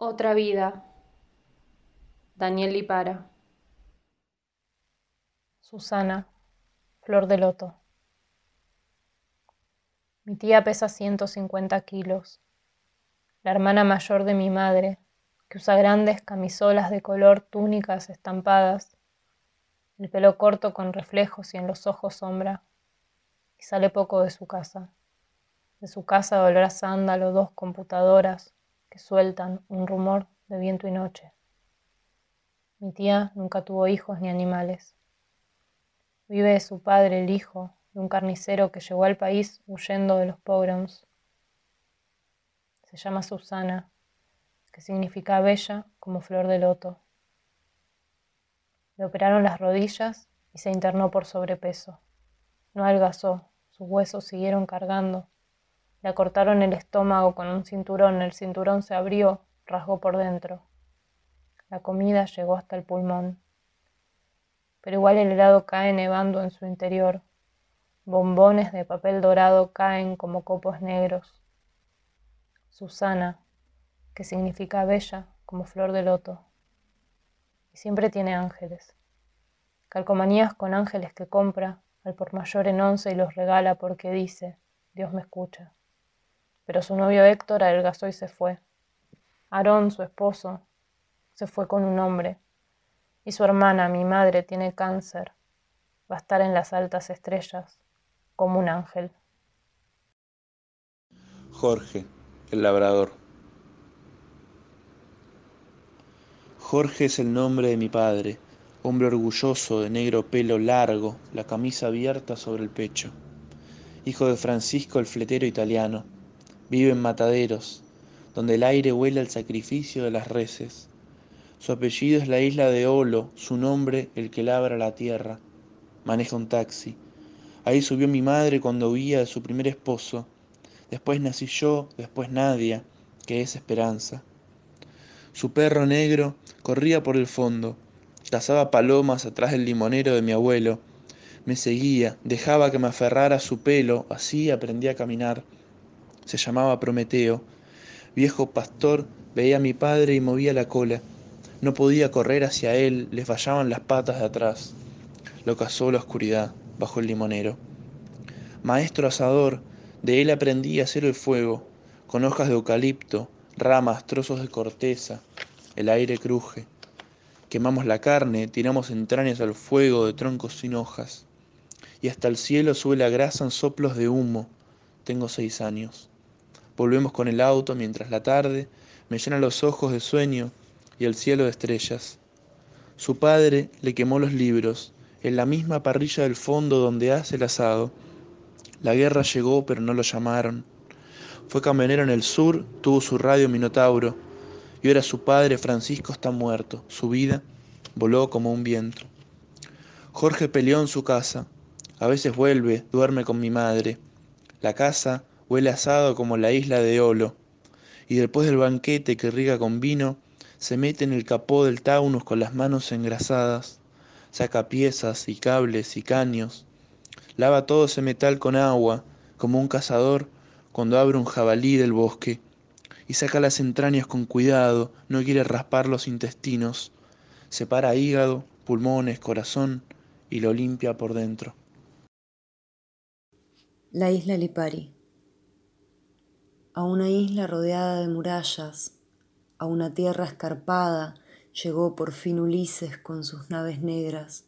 Otra vida. Daniel Lipara. Susana, flor de loto. Mi tía pesa 150 kilos. La hermana mayor de mi madre, que usa grandes camisolas de color, túnicas estampadas, el pelo corto con reflejos y en los ojos sombra, y sale poco de su casa. De su casa olor a sándalo, dos computadoras, que sueltan un rumor de viento y noche. Mi tía nunca tuvo hijos ni animales. Vive de su padre, el hijo de un carnicero que llegó al país huyendo de los pogroms. Se llama Susana, que significa bella como flor de loto. Le operaron las rodillas y se internó por sobrepeso. No adelgazó, sus huesos siguieron cargando le cortaron el estómago con un cinturón, el cinturón se abrió, rasgó por dentro. La comida llegó hasta el pulmón. Pero igual el helado cae nevando en su interior. Bombones de papel dorado caen como copos negros. Susana, que significa bella como flor de loto. Y siempre tiene ángeles. Calcomanías con ángeles que compra al por mayor en once y los regala porque dice, Dios me escucha pero su novio Héctor adelgazó y se fue. Aarón, su esposo, se fue con un hombre. Y su hermana, mi madre, tiene cáncer. Va a estar en las altas estrellas, como un ángel. Jorge, el labrador. Jorge es el nombre de mi padre, hombre orgulloso de negro pelo largo, la camisa abierta sobre el pecho. Hijo de Francisco el fletero italiano Vive en mataderos, donde el aire huele al sacrificio de las reses. Su apellido es la isla de Olo, su nombre el que labra la tierra. Maneja un taxi. Ahí subió mi madre cuando huía de su primer esposo. Después nací yo, después Nadia, que es esperanza. Su perro negro corría por el fondo, cazaba palomas atrás del limonero de mi abuelo. Me seguía, dejaba que me aferrara a su pelo, así aprendí a caminar se llamaba Prometeo. Viejo pastor, veía a mi padre y movía la cola. No podía correr hacia él, le fallaban las patas de atrás. Lo cazó la oscuridad, bajo el limonero. Maestro asador, de él aprendí a hacer el fuego, con hojas de eucalipto, ramas, trozos de corteza. El aire cruje. Quemamos la carne, tiramos entrañas al fuego de troncos sin hojas. Y hasta el cielo sube la grasa en soplos de humo. Tengo seis años. Volvemos con el auto mientras la tarde me llena los ojos de sueño y el cielo de estrellas. Su padre le quemó los libros en la misma parrilla del fondo donde hace el asado. La guerra llegó pero no lo llamaron. Fue camionero en el sur, tuvo su radio Minotauro y ahora su padre Francisco está muerto. Su vida voló como un viento. Jorge peleó en su casa. A veces vuelve, duerme con mi madre. La casa huele asado como la isla de Olo, y después del banquete que riga con vino, se mete en el capó del Taunus con las manos engrasadas, saca piezas y cables y caños, lava todo ese metal con agua, como un cazador cuando abre un jabalí del bosque, y saca las entrañas con cuidado, no quiere raspar los intestinos, separa hígado, pulmones, corazón y lo limpia por dentro. La isla Lipari a una isla rodeada de murallas, a una tierra escarpada, llegó por fin Ulises con sus naves negras.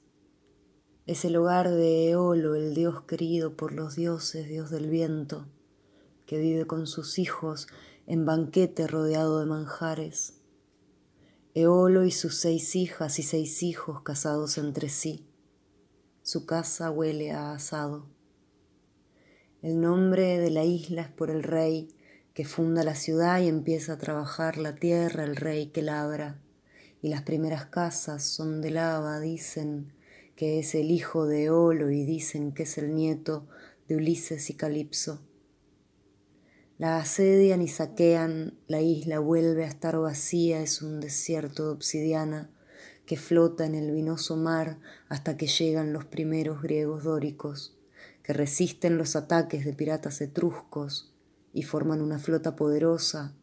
Es el hogar de Eolo, el dios querido por los dioses, dios del viento, que vive con sus hijos en banquete rodeado de manjares. Eolo y sus seis hijas y seis hijos casados entre sí. Su casa huele a asado. El nombre de la isla es por el rey que funda la ciudad y empieza a trabajar la tierra, el rey que labra. Y las primeras casas son de lava, dicen que es el hijo de Eolo y dicen que es el nieto de Ulises y Calipso. La asedian y saquean, la isla vuelve a estar vacía, es un desierto de obsidiana que flota en el vinoso mar hasta que llegan los primeros griegos dóricos, que resisten los ataques de piratas etruscos y forman una flota poderosa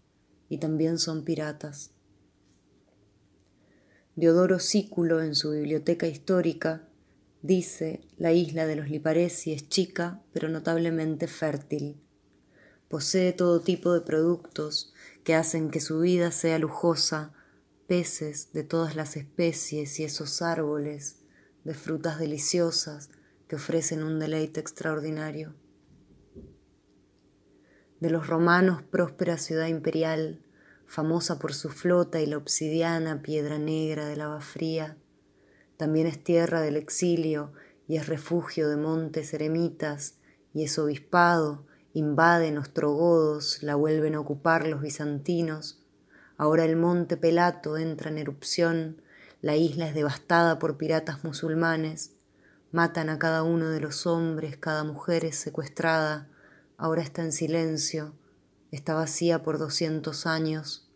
y también son piratas. Diodoro Sículo en su biblioteca histórica dice, la isla de los Liparesi es chica pero notablemente fértil. Posee todo tipo de productos que hacen que su vida sea lujosa, peces de todas las especies y esos árboles de frutas deliciosas que ofrecen un deleite extraordinario. De los romanos próspera ciudad imperial, famosa por su flota y la obsidiana piedra negra de lava fría, también es tierra del exilio y es refugio de montes eremitas y es obispado invaden ostrogodos, la vuelven a ocupar los bizantinos. Ahora el monte Pelato entra en erupción, la isla es devastada por piratas musulmanes, matan a cada uno de los hombres, cada mujer es secuestrada, ahora está en silencio, está vacía por doscientos años.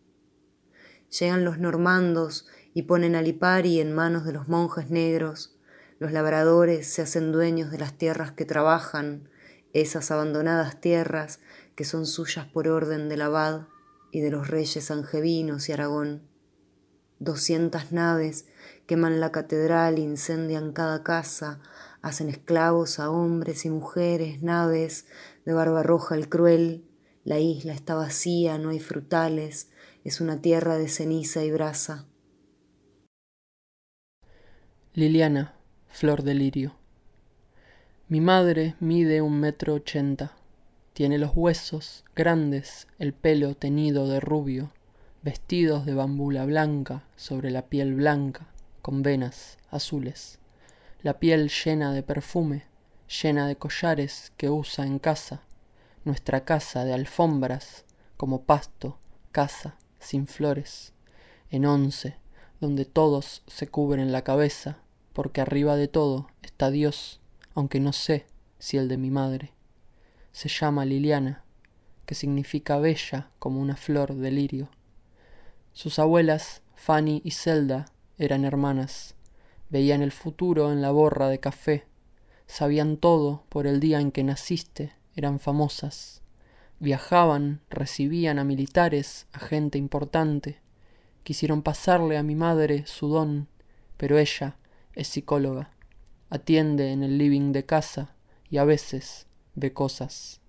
Llegan los normandos y ponen a Lipari en manos de los monjes negros, los labradores se hacen dueños de las tierras que trabajan, esas abandonadas tierras que son suyas por orden del abad y de los reyes angevinos y Aragón. Doscientas naves queman la catedral, incendian cada casa, hacen esclavos a hombres y mujeres, naves de barba roja el cruel, la isla está vacía, no hay frutales, es una tierra de ceniza y brasa. Liliana, flor de lirio. Mi madre mide un metro ochenta. Tiene los huesos grandes, el pelo teñido de rubio, vestidos de bambula blanca sobre la piel blanca, con venas azules. La piel llena de perfume, llena de collares que usa en casa, nuestra casa de alfombras, como pasto, casa, sin flores, en once, donde todos se cubren la cabeza, porque arriba de todo está Dios aunque no sé si el de mi madre. Se llama Liliana, que significa bella como una flor de lirio. Sus abuelas, Fanny y Zelda, eran hermanas, veían el futuro en la borra de café, sabían todo por el día en que naciste, eran famosas, viajaban, recibían a militares, a gente importante, quisieron pasarle a mi madre su don, pero ella es psicóloga atiende en el living de casa y a veces ve cosas.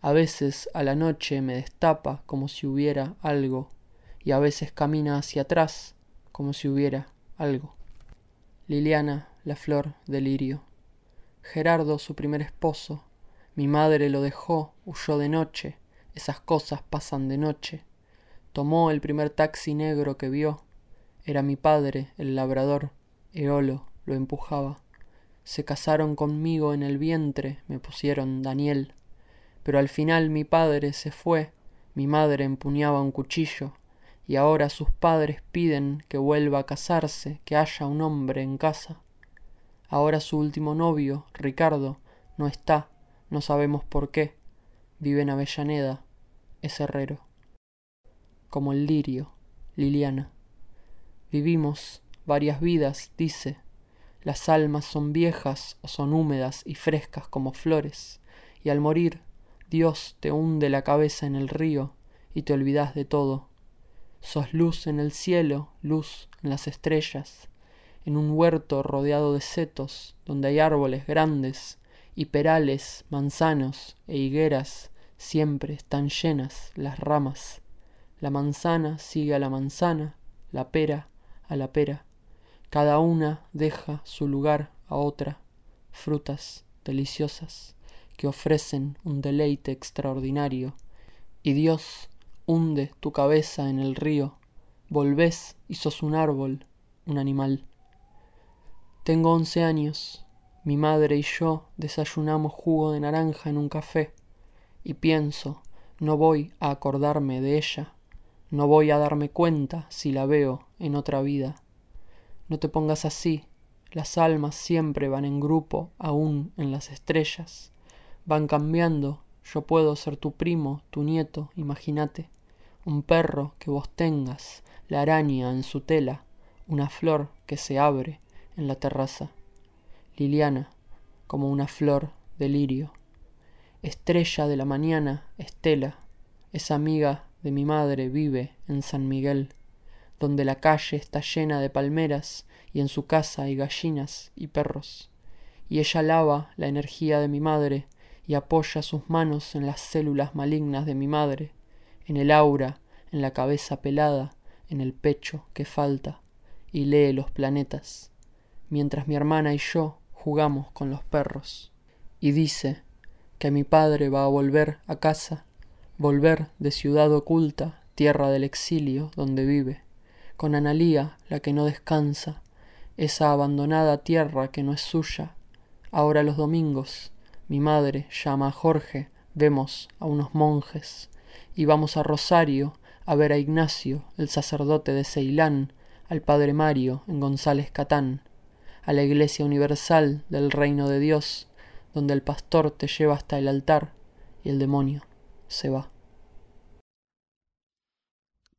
A veces a la noche me destapa como si hubiera algo y a veces camina hacia atrás como si hubiera algo. Liliana, la flor de lirio. Gerardo, su primer esposo. Mi madre lo dejó, huyó de noche. Esas cosas pasan de noche. Tomó el primer taxi negro que vio. Era mi padre, el labrador. Eolo lo empujaba. Se casaron conmigo en el vientre, me pusieron Daniel. Pero al final mi padre se fue, mi madre empuñaba un cuchillo, y ahora sus padres piden que vuelva a casarse, que haya un hombre en casa. Ahora su último novio, Ricardo, no está, no sabemos por qué. Vive en Avellaneda, es herrero. Como el lirio, Liliana. Vivimos varias vidas, dice, las almas son viejas o son húmedas y frescas como flores, y al morir Dios te hunde la cabeza en el río y te olvidas de todo. Sos luz en el cielo, luz en las estrellas, en un huerto rodeado de setos, donde hay árboles grandes y perales, manzanos e higueras, siempre están llenas las ramas. La manzana sigue a la manzana, la pera a la pera cada una deja su lugar a otra, frutas deliciosas que ofrecen un deleite extraordinario, y Dios hunde tu cabeza en el río, volvés y sos un árbol, un animal. Tengo once años, mi madre y yo desayunamos jugo de naranja en un café, y pienso, no voy a acordarme de ella, no voy a darme cuenta si la veo en otra vida. No te pongas así. Las almas siempre van en grupo, aún en las estrellas. Van cambiando. Yo puedo ser tu primo, tu nieto, imagínate. Un perro que vos tengas, la araña en su tela, una flor que se abre en la terraza. Liliana, como una flor de lirio. Estrella de la mañana, Estela, esa amiga de mi madre vive en San Miguel donde la calle está llena de palmeras y en su casa hay gallinas y perros. Y ella lava la energía de mi madre y apoya sus manos en las células malignas de mi madre, en el aura, en la cabeza pelada, en el pecho que falta, y lee los planetas, mientras mi hermana y yo jugamos con los perros. Y dice que mi padre va a volver a casa, volver de ciudad oculta, tierra del exilio donde vive con Analía, la que no descansa, esa abandonada tierra que no es suya. Ahora los domingos, mi madre llama a Jorge, vemos a unos monjes, y vamos a Rosario a ver a Ignacio, el sacerdote de Ceilán, al padre Mario en González Catán, a la Iglesia Universal del Reino de Dios, donde el pastor te lleva hasta el altar y el demonio se va.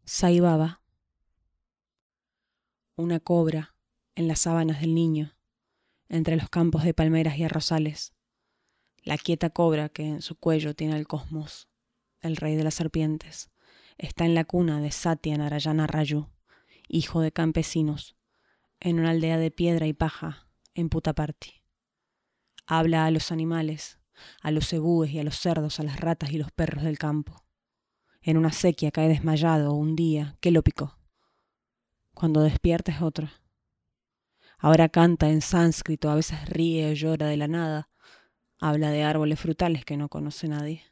Saibaba una cobra en las sábanas del niño, entre los campos de palmeras y arrozales, la quieta cobra que en su cuello tiene el cosmos, el rey de las serpientes, está en la cuna de Satya Narayana Rayu, hijo de campesinos, en una aldea de piedra y paja en Putaparti. Habla a los animales, a los cebúes y a los cerdos, a las ratas y los perros del campo. En una sequía cae desmayado un día que lo picó. Cuando despierta es otro. Ahora canta en sánscrito, a veces ríe o llora de la nada, habla de árboles frutales que no conoce nadie,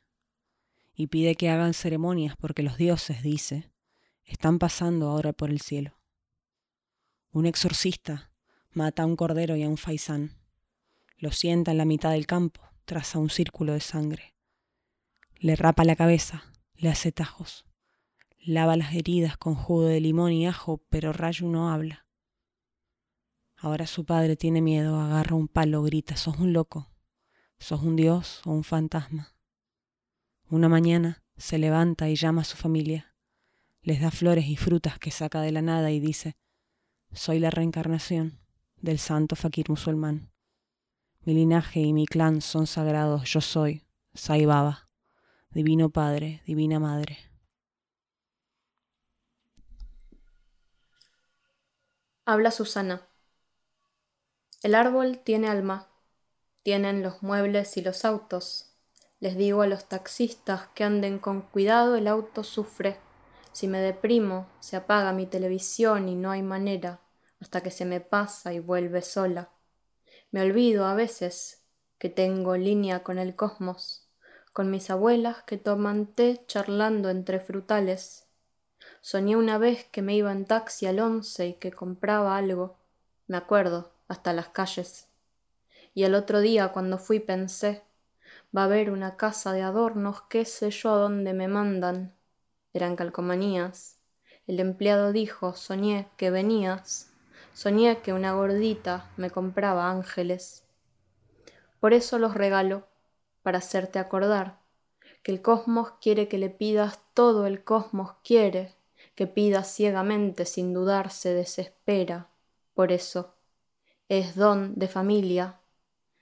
y pide que hagan ceremonias porque los dioses, dice, están pasando ahora por el cielo. Un exorcista mata a un cordero y a un faisán, lo sienta en la mitad del campo, traza un círculo de sangre, le rapa la cabeza, le hace tajos. Lava las heridas con jugo de limón y ajo, pero Rayu no habla. Ahora su padre tiene miedo, agarra un palo, grita, sos un loco, sos un dios o un fantasma. Una mañana se levanta y llama a su familia, les da flores y frutas que saca de la nada y dice, soy la reencarnación del santo fakir musulmán. Mi linaje y mi clan son sagrados, yo soy Sai Baba, divino padre, divina madre. Habla Susana. El árbol tiene alma, tienen los muebles y los autos. Les digo a los taxistas que anden con cuidado, el auto sufre. Si me deprimo, se apaga mi televisión y no hay manera hasta que se me pasa y vuelve sola. Me olvido a veces que tengo línea con el cosmos, con mis abuelas que toman té charlando entre frutales Soñé una vez que me iba en taxi al once y que compraba algo, me acuerdo, hasta las calles. Y el otro día cuando fui pensé, va a haber una casa de adornos, qué sé yo a dónde me mandan. Eran calcomanías. El empleado dijo, soñé que venías. Soñé que una gordita me compraba ángeles. Por eso los regalo, para hacerte acordar que el cosmos quiere que le pidas todo el cosmos quiere que pida ciegamente sin dudar se desespera. Por eso, es don de familia,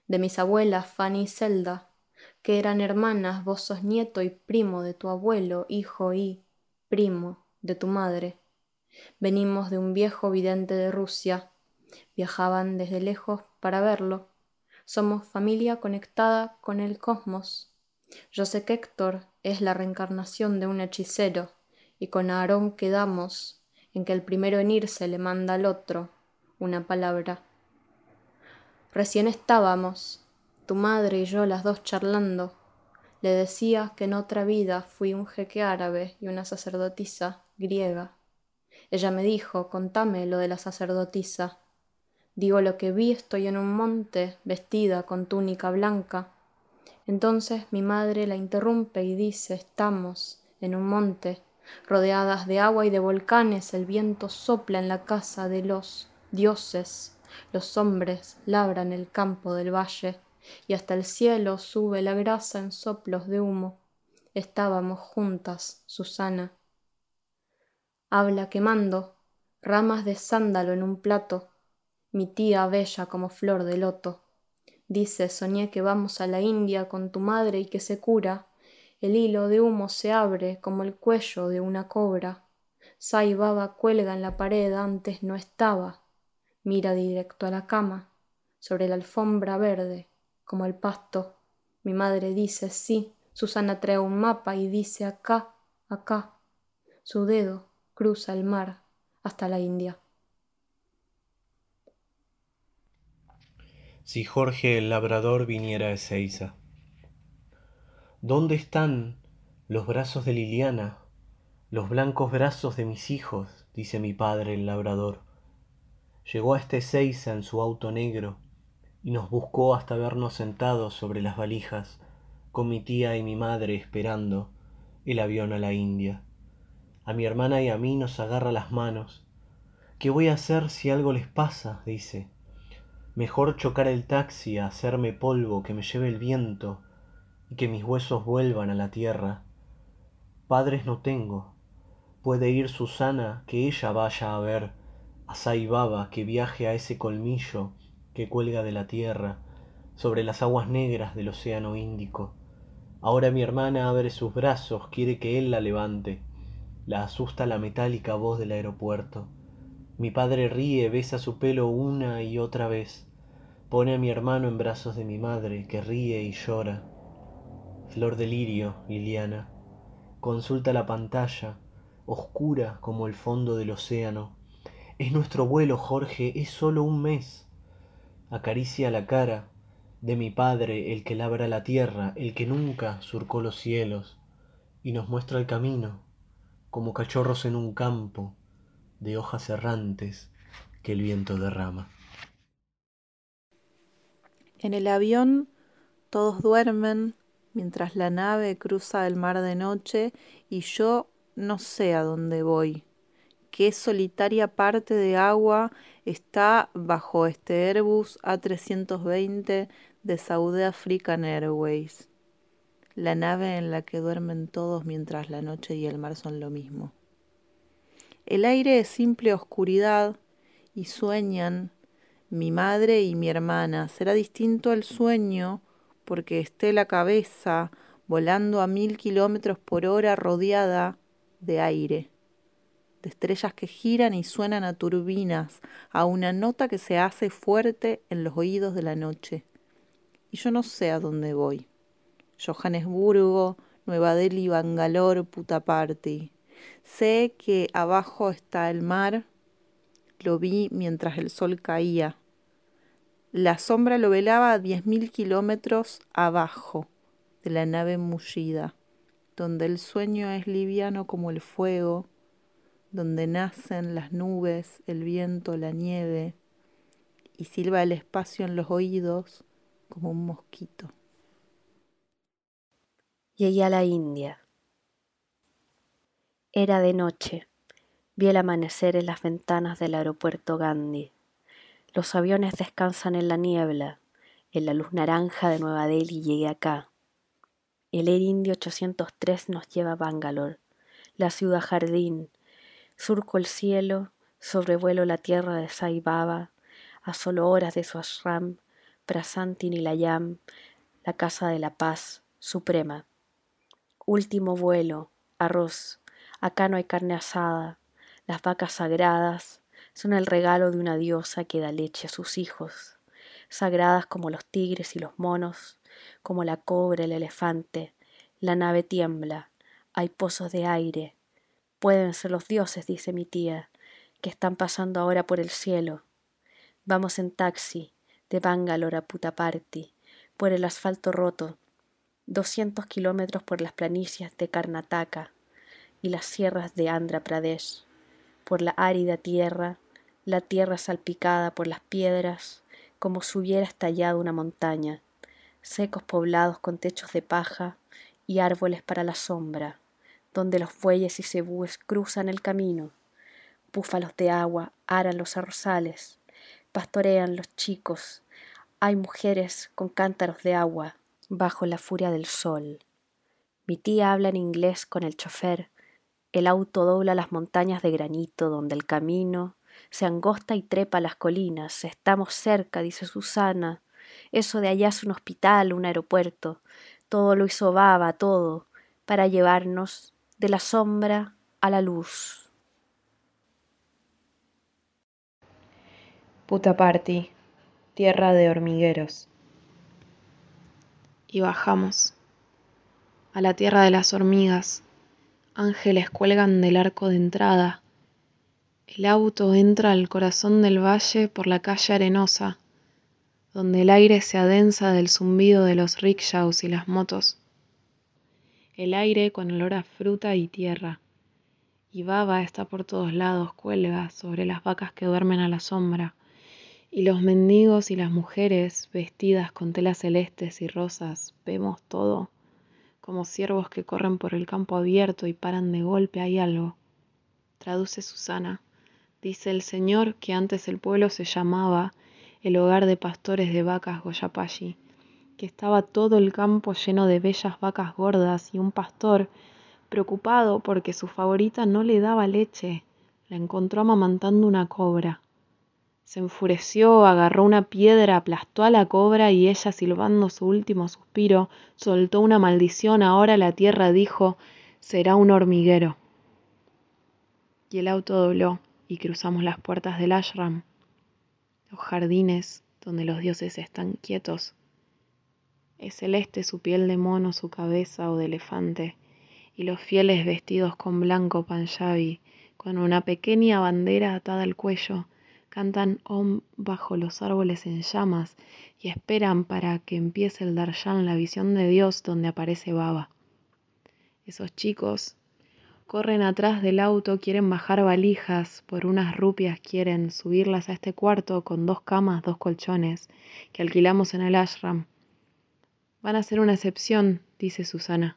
de mis abuelas Fanny y Zelda, que eran hermanas, vos sos nieto y primo de tu abuelo, hijo y primo de tu madre. Venimos de un viejo vidente de Rusia, viajaban desde lejos para verlo. Somos familia conectada con el cosmos. Yo sé que Héctor es la reencarnación de un hechicero, y con Aarón quedamos en que el primero en irse le manda al otro una palabra. Recién estábamos, tu madre y yo las dos charlando. Le decía que en otra vida fui un jeque árabe y una sacerdotisa griega. Ella me dijo, contame lo de la sacerdotisa. Digo lo que vi, estoy en un monte, vestida con túnica blanca. Entonces mi madre la interrumpe y dice, estamos en un monte, Rodeadas de agua y de volcanes, el viento sopla en la casa de los dioses. Los hombres labran el campo del valle, y hasta el cielo sube la grasa en soplos de humo. Estábamos juntas, Susana. Habla quemando ramas de sándalo en un plato, mi tía bella como flor de loto. Dice, soñé que vamos a la India con tu madre y que se cura el hilo de humo se abre como el cuello de una cobra. Sai Baba cuelga en la pared, antes no estaba. Mira directo a la cama, sobre la alfombra verde, como el pasto. Mi madre dice sí. Susana trae un mapa y dice acá, acá. Su dedo cruza el mar hasta la India. Si Jorge el labrador viniera a Ezeiza. ¿Dónde están los brazos de Liliana, los blancos brazos de mis hijos? dice mi padre el labrador. Llegó a este Ezeiza en su auto negro y nos buscó hasta vernos sentados sobre las valijas, con mi tía y mi madre esperando el avión a la India. A mi hermana y a mí nos agarra las manos. ¿Qué voy a hacer si algo les pasa? dice. Mejor chocar el taxi a hacerme polvo que me lleve el viento y que mis huesos vuelvan a la tierra. Padres no tengo. Puede ir Susana que ella vaya a ver a Sai Baba que viaje a ese colmillo que cuelga de la tierra sobre las aguas negras del océano Índico. Ahora mi hermana abre sus brazos, quiere que él la levante la asusta la metálica voz del aeropuerto. Mi padre ríe, besa su pelo una y otra vez. Pone a mi hermano en brazos de mi madre, que ríe y llora. Flor de lirio, Liliana. Consulta la pantalla, oscura como el fondo del océano. Es nuestro vuelo, Jorge, es solo un mes. Acaricia la cara de mi padre, el que labra la tierra, el que nunca surcó los cielos, y nos muestra el camino como cachorros en un campo de hojas errantes que el viento derrama. En el avión todos duermen mientras la nave cruza el mar de noche y yo no sé a dónde voy. Qué solitaria parte de agua está bajo este Airbus A320 de Saudi African Airways la nave en la que duermen todos mientras la noche y el mar son lo mismo. El aire es simple oscuridad y sueñan mi madre y mi hermana. Será distinto el sueño porque esté la cabeza volando a mil kilómetros por hora rodeada de aire, de estrellas que giran y suenan a turbinas, a una nota que se hace fuerte en los oídos de la noche. Y yo no sé a dónde voy. Johannesburgo, Nueva Delhi, Bangalore, Putaparti. Sé que abajo está el mar, lo vi mientras el sol caía. La sombra lo velaba a diez mil kilómetros abajo de la nave mullida, donde el sueño es liviano como el fuego, donde nacen las nubes, el viento, la nieve, y silba el espacio en los oídos como un mosquito. Llegué a la India. Era de noche. Vi el amanecer en las ventanas del aeropuerto Gandhi. Los aviones descansan en la niebla. En la luz naranja de Nueva Delhi llegué acá. El Air India 803 nos lleva a Bangalore, la ciudad jardín. Surco el cielo, sobrevuelo la tierra de Sai Baba, a solo horas de su ashram, Prasanti Nilayam, la casa de la paz suprema. Último vuelo, arroz. Acá no hay carne asada. Las vacas sagradas son el regalo de una diosa que da leche a sus hijos, sagradas como los tigres y los monos, como la cobra, el elefante. La nave tiembla, hay pozos de aire. Pueden ser los dioses, dice mi tía, que están pasando ahora por el cielo. Vamos en taxi, de Bangalore a Putaparti, por el asfalto roto, 200 kilómetros por las planicies de Karnataka y las sierras de Andhra Pradesh, por la árida tierra, la tierra salpicada por las piedras, como si hubiera estallado una montaña, secos poblados con techos de paja y árboles para la sombra, donde los bueyes y cebúes cruzan el camino, búfalos de agua aran los arrozales, pastorean los chicos, hay mujeres con cántaros de agua, bajo la furia del sol. Mi tía habla en inglés con el chofer. El auto dobla las montañas de granito donde el camino se angosta y trepa las colinas. Estamos cerca, dice Susana. Eso de allá es un hospital, un aeropuerto. Todo lo hizo Baba, todo, para llevarnos de la sombra a la luz. Putaparti, tierra de hormigueros. Y bajamos a la tierra de las hormigas. Ángeles cuelgan del arco de entrada. El auto entra al corazón del valle por la calle arenosa, donde el aire se adensa del zumbido de los rickshaws y las motos. El aire con olor a fruta y tierra. Y baba está por todos lados, cuelga sobre las vacas que duermen a la sombra y los mendigos y las mujeres vestidas con telas celestes y rosas, vemos todo, como ciervos que corren por el campo abierto y paran de golpe, hay algo. Traduce Susana. Dice el Señor que antes el pueblo se llamaba el hogar de pastores de vacas Goyapashi, que estaba todo el campo lleno de bellas vacas gordas y un pastor, preocupado porque su favorita no le daba leche, la encontró amamantando una cobra. Se enfureció, agarró una piedra, aplastó a la cobra y ella, silbando su último suspiro, soltó una maldición. Ahora la tierra dijo, será un hormiguero. Y el auto dobló y cruzamos las puertas del ashram, los jardines donde los dioses están quietos. Es celeste su piel de mono, su cabeza o de elefante, y los fieles vestidos con blanco panjabi, con una pequeña bandera atada al cuello, cantan Om bajo los árboles en llamas y esperan para que empiece el darshan, la visión de Dios donde aparece Baba. Esos chicos corren atrás del auto, quieren bajar valijas, por unas rupias quieren subirlas a este cuarto con dos camas, dos colchones que alquilamos en el ashram. Van a ser una excepción, dice Susana,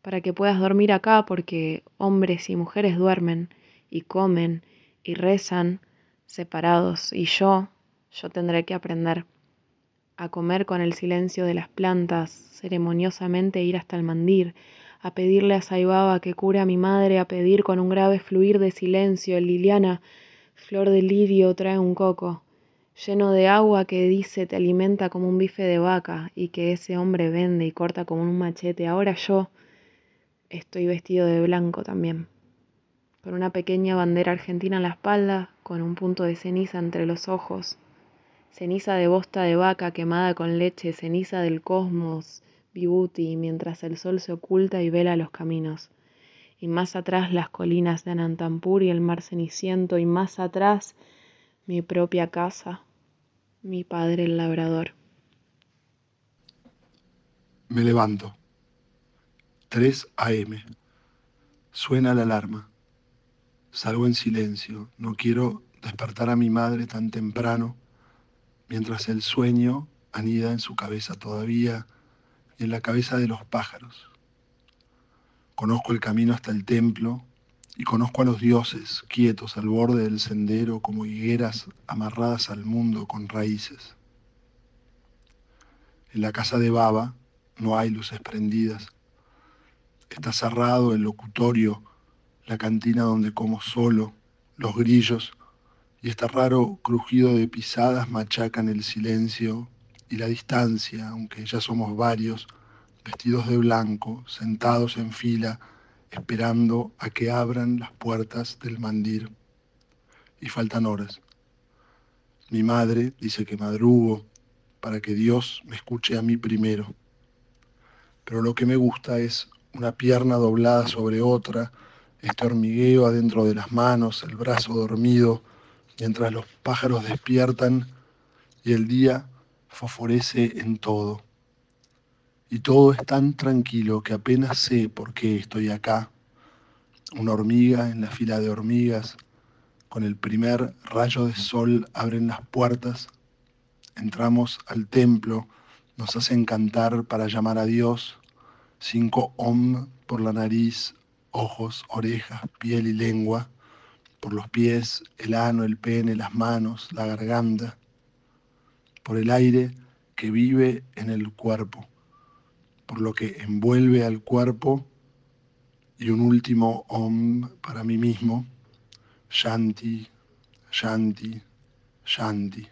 para que puedas dormir acá porque hombres y mujeres duermen y comen y rezan separados y yo, yo tendré que aprender a comer con el silencio de las plantas, ceremoniosamente ir hasta el mandir, a pedirle a Saibaba que cure a mi madre, a pedir con un grave fluir de silencio, Liliana, flor de lirio, trae un coco, lleno de agua que dice te alimenta como un bife de vaca y que ese hombre vende y corta como un machete. Ahora yo estoy vestido de blanco también con una pequeña bandera argentina en la espalda, con un punto de ceniza entre los ojos, ceniza de bosta de vaca quemada con leche, ceniza del cosmos, vibuti, mientras el sol se oculta y vela los caminos. Y más atrás las colinas de Anantampur y el mar ceniciento, y más atrás mi propia casa, mi padre el labrador. Me levanto. 3 a.m. Suena la alarma. Salgo en silencio, no quiero despertar a mi madre tan temprano, mientras el sueño anida en su cabeza todavía y en la cabeza de los pájaros. Conozco el camino hasta el templo y conozco a los dioses quietos al borde del sendero como higueras amarradas al mundo con raíces. En la casa de Baba no hay luces prendidas. Está cerrado el locutorio la cantina donde como solo, los grillos y este raro crujido de pisadas machacan el silencio y la distancia, aunque ya somos varios, vestidos de blanco, sentados en fila, esperando a que abran las puertas del mandir. Y faltan horas. Mi madre dice que madrugo para que Dios me escuche a mí primero. Pero lo que me gusta es una pierna doblada sobre otra, este hormigueo adentro de las manos, el brazo dormido, mientras los pájaros despiertan y el día fosforece en todo. Y todo es tan tranquilo que apenas sé por qué estoy acá, una hormiga en la fila de hormigas, con el primer rayo de sol abren las puertas, entramos al templo, nos hacen cantar para llamar a Dios, cinco om por la nariz, ojos, orejas, piel y lengua, por los pies, el ano, el pene, las manos, la garganta, por el aire que vive en el cuerpo, por lo que envuelve al cuerpo y un último om para mí mismo, Shanti, Shanti, Shanti.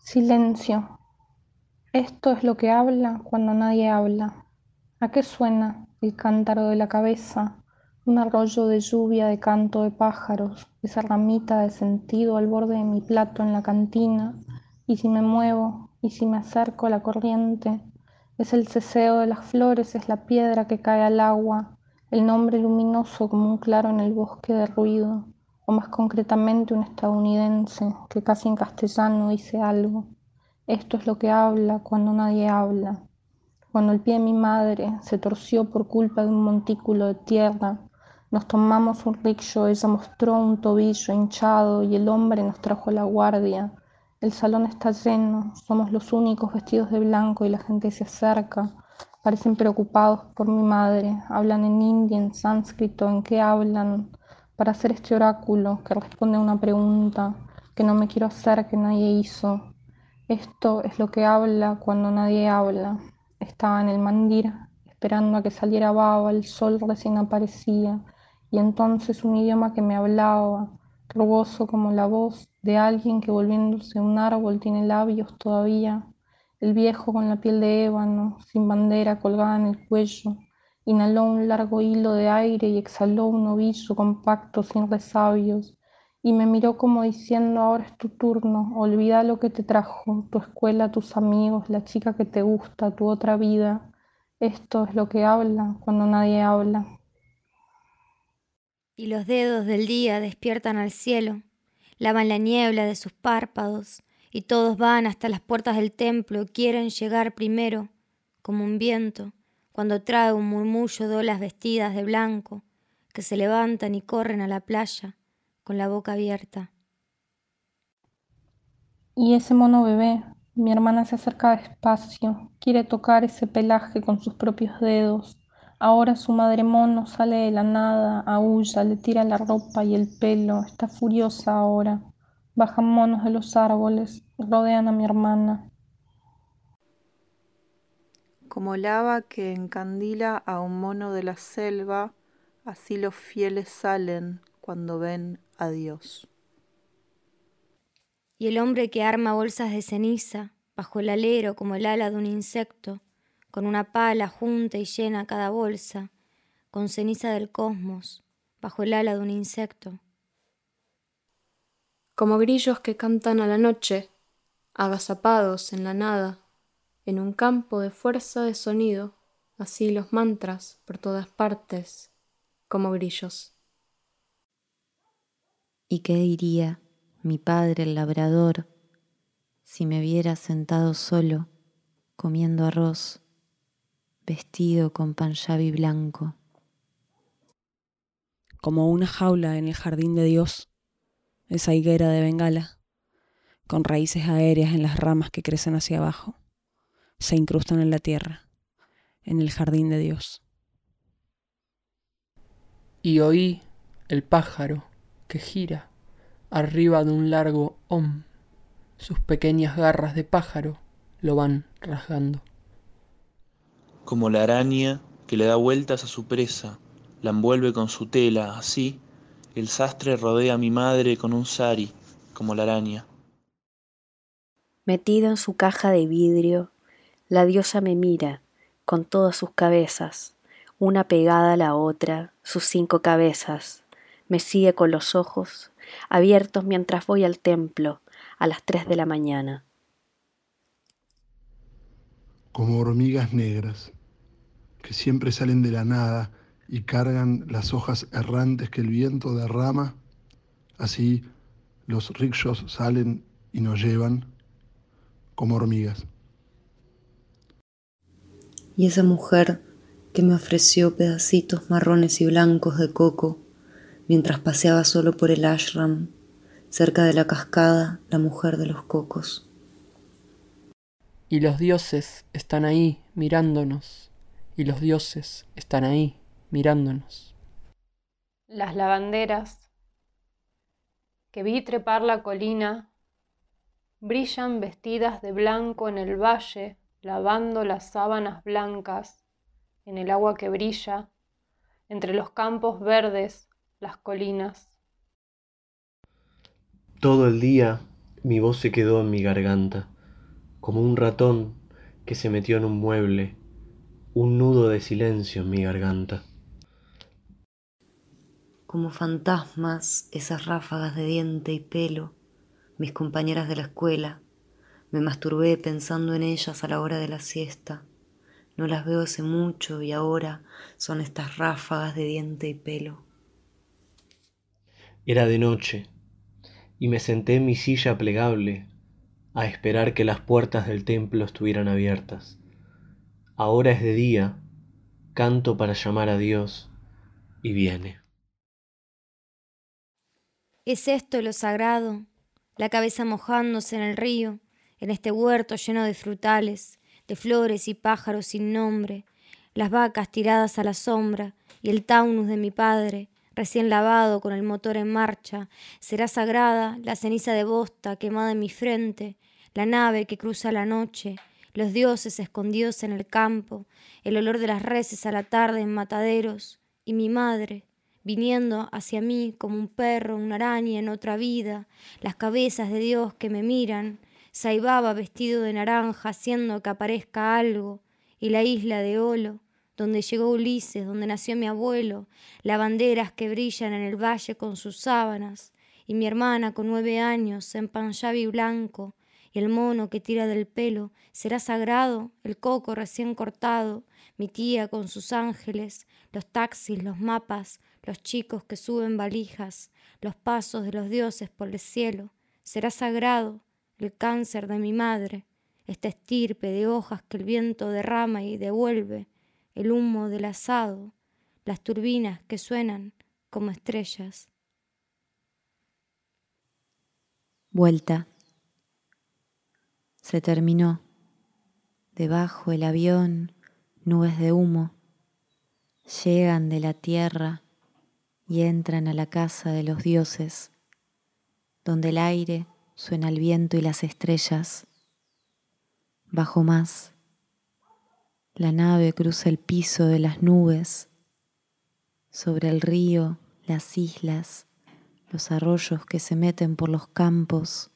Silencio. Esto es lo que habla cuando nadie habla. ¿A qué suena el cántaro de la cabeza, un arroyo de lluvia de canto de pájaros, esa ramita de sentido al borde de mi plato en la cantina, y si me muevo, y si me acerco a la corriente, es el ceseo de las flores, es la piedra que cae al agua, el nombre luminoso como un claro en el bosque de ruido, o más concretamente un estadounidense que casi en castellano dice algo. Esto es lo que habla cuando nadie habla. Cuando el pie de mi madre se torció por culpa de un montículo de tierra, nos tomamos un rickshaw, ella mostró un tobillo hinchado y el hombre nos trajo la guardia. El salón está lleno, somos los únicos vestidos de blanco y la gente se acerca. Parecen preocupados por mi madre, hablan en hindi, en sánscrito, en qué hablan, para hacer este oráculo que responde a una pregunta que no me quiero hacer, que nadie hizo. Esto es lo que habla cuando nadie habla. Estaba en el mandir esperando a que saliera baba, el sol recién aparecía, y entonces un idioma que me hablaba, rugoso como la voz de alguien que volviéndose un árbol tiene labios todavía, el viejo con la piel de ébano, sin bandera colgada en el cuello, inhaló un largo hilo de aire y exhaló un ovillo compacto sin resabios, y me miró como diciendo, ahora es tu turno, olvida lo que te trajo, tu escuela, tus amigos, la chica que te gusta, tu otra vida. Esto es lo que habla cuando nadie habla. Y los dedos del día despiertan al cielo, lavan la niebla de sus párpados, y todos van hasta las puertas del templo, quieren llegar primero, como un viento, cuando trae un murmullo de olas vestidas de blanco, que se levantan y corren a la playa con la boca abierta. Y ese mono bebé, mi hermana se acerca despacio, quiere tocar ese pelaje con sus propios dedos. Ahora su madre mono sale de la nada, aúlla, le tira la ropa y el pelo, está furiosa ahora. Bajan monos de los árboles, rodean a mi hermana. Como lava que encandila a un mono de la selva, así los fieles salen cuando ven a Dios. Y el hombre que arma bolsas de ceniza bajo el alero como el ala de un insecto, con una pala junta y llena cada bolsa, con ceniza del cosmos, bajo el ala de un insecto. Como grillos que cantan a la noche, agazapados en la nada, en un campo de fuerza de sonido, así los mantras por todas partes, como grillos. ¿Y qué diría mi padre el labrador si me viera sentado solo, comiendo arroz, vestido con panjabi blanco? Como una jaula en el jardín de Dios, esa higuera de Bengala, con raíces aéreas en las ramas que crecen hacia abajo, se incrustan en la tierra, en el jardín de Dios. Y oí el pájaro que gira arriba de un largo om. Sus pequeñas garras de pájaro lo van rasgando. Como la araña que le da vueltas a su presa, la envuelve con su tela, así el sastre rodea a mi madre con un sari, como la araña. Metido en su caja de vidrio, la diosa me mira con todas sus cabezas, una pegada a la otra, sus cinco cabezas, me sigue con los ojos abiertos mientras voy al templo a las tres de la mañana. Como hormigas negras, que siempre salen de la nada y cargan las hojas errantes que el viento derrama, así los rickshaws salen y nos llevan como hormigas. Y esa mujer que me ofreció pedacitos marrones y blancos de coco mientras paseaba solo por el ashram, cerca de la cascada, la mujer de los cocos. Y los dioses están ahí mirándonos, y los dioses están ahí mirándonos. Las lavanderas que vi trepar la colina brillan vestidas de blanco en el valle, lavando las sábanas blancas en el agua que brilla entre los campos verdes las colinas. Todo el día mi voz se quedó en mi garganta, como un ratón que se metió en un mueble, un nudo de silencio en mi garganta. como fantasmas esas ráfagas de diente y pelo, mis compañeras de la escuela. Me masturbé pensando en ellas a la hora de la siesta. No las veo hace mucho y ahora son estas ráfagas de diente y pelo. Era de noche y me senté en mi silla plegable a esperar que las puertas del templo estuvieran abiertas. Ahora es de día, canto para llamar a Dios y viene. ¿Es esto lo sagrado? La cabeza mojándose en el río, en este huerto lleno de frutales, de flores y pájaros sin nombre, las vacas tiradas a la sombra y el taunus de mi padre, recién lavado con el motor en marcha, será sagrada la ceniza de bosta quemada en mi frente, la nave que cruza la noche, los dioses escondidos en el campo, el olor de las reses a la tarde en mataderos, y mi madre, viniendo hacia mí como un perro, una araña en otra vida, las cabezas de Dios que me miran, Saibaba vestido de naranja haciendo que aparezca algo, y la isla de Olo, donde llegó Ulises, donde nació mi abuelo, lavanderas que brillan en el valle con sus sábanas, y mi hermana con nueve años en panjabi blanco, y el mono que tira del pelo, será sagrado, el coco recién cortado, mi tía con sus ángeles, los taxis, los mapas, los chicos que suben valijas, los pasos de los dioses por el cielo. Será sagrado el cáncer de mi madre, esta estirpe de hojas que el viento derrama y devuelve, el humo del asado, las turbinas que suenan como estrellas. Vuelta. Se terminó. Debajo el avión, nubes de humo, llegan de la tierra y entran a la casa de los dioses, donde el aire suena el viento y las estrellas. Bajo más, la nave cruza el piso de las nubes, sobre el río, las islas, los arroyos que se meten por los campos,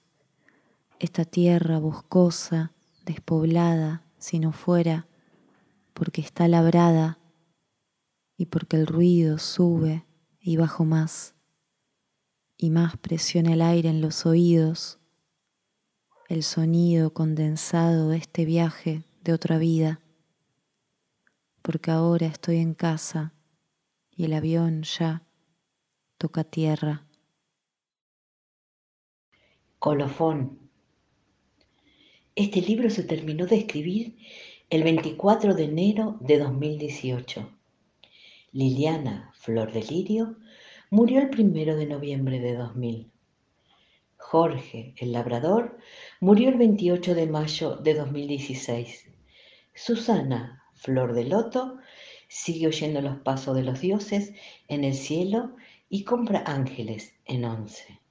esta tierra boscosa, despoblada, si no fuera porque está labrada y porque el ruido sube y bajo más, y más presiona el aire en los oídos, el sonido condensado de este viaje de otra vida, porque ahora estoy en casa y el avión ya toca tierra. Colofón. Este libro se terminó de escribir el 24 de enero de 2018. Liliana Flor de Lirio murió el 1 de noviembre de 2000. Jorge el Labrador murió el 28 de mayo de 2016. Susana Flor de Loto sigue oyendo los pasos de los dioses en el cielo y compra ángeles en once.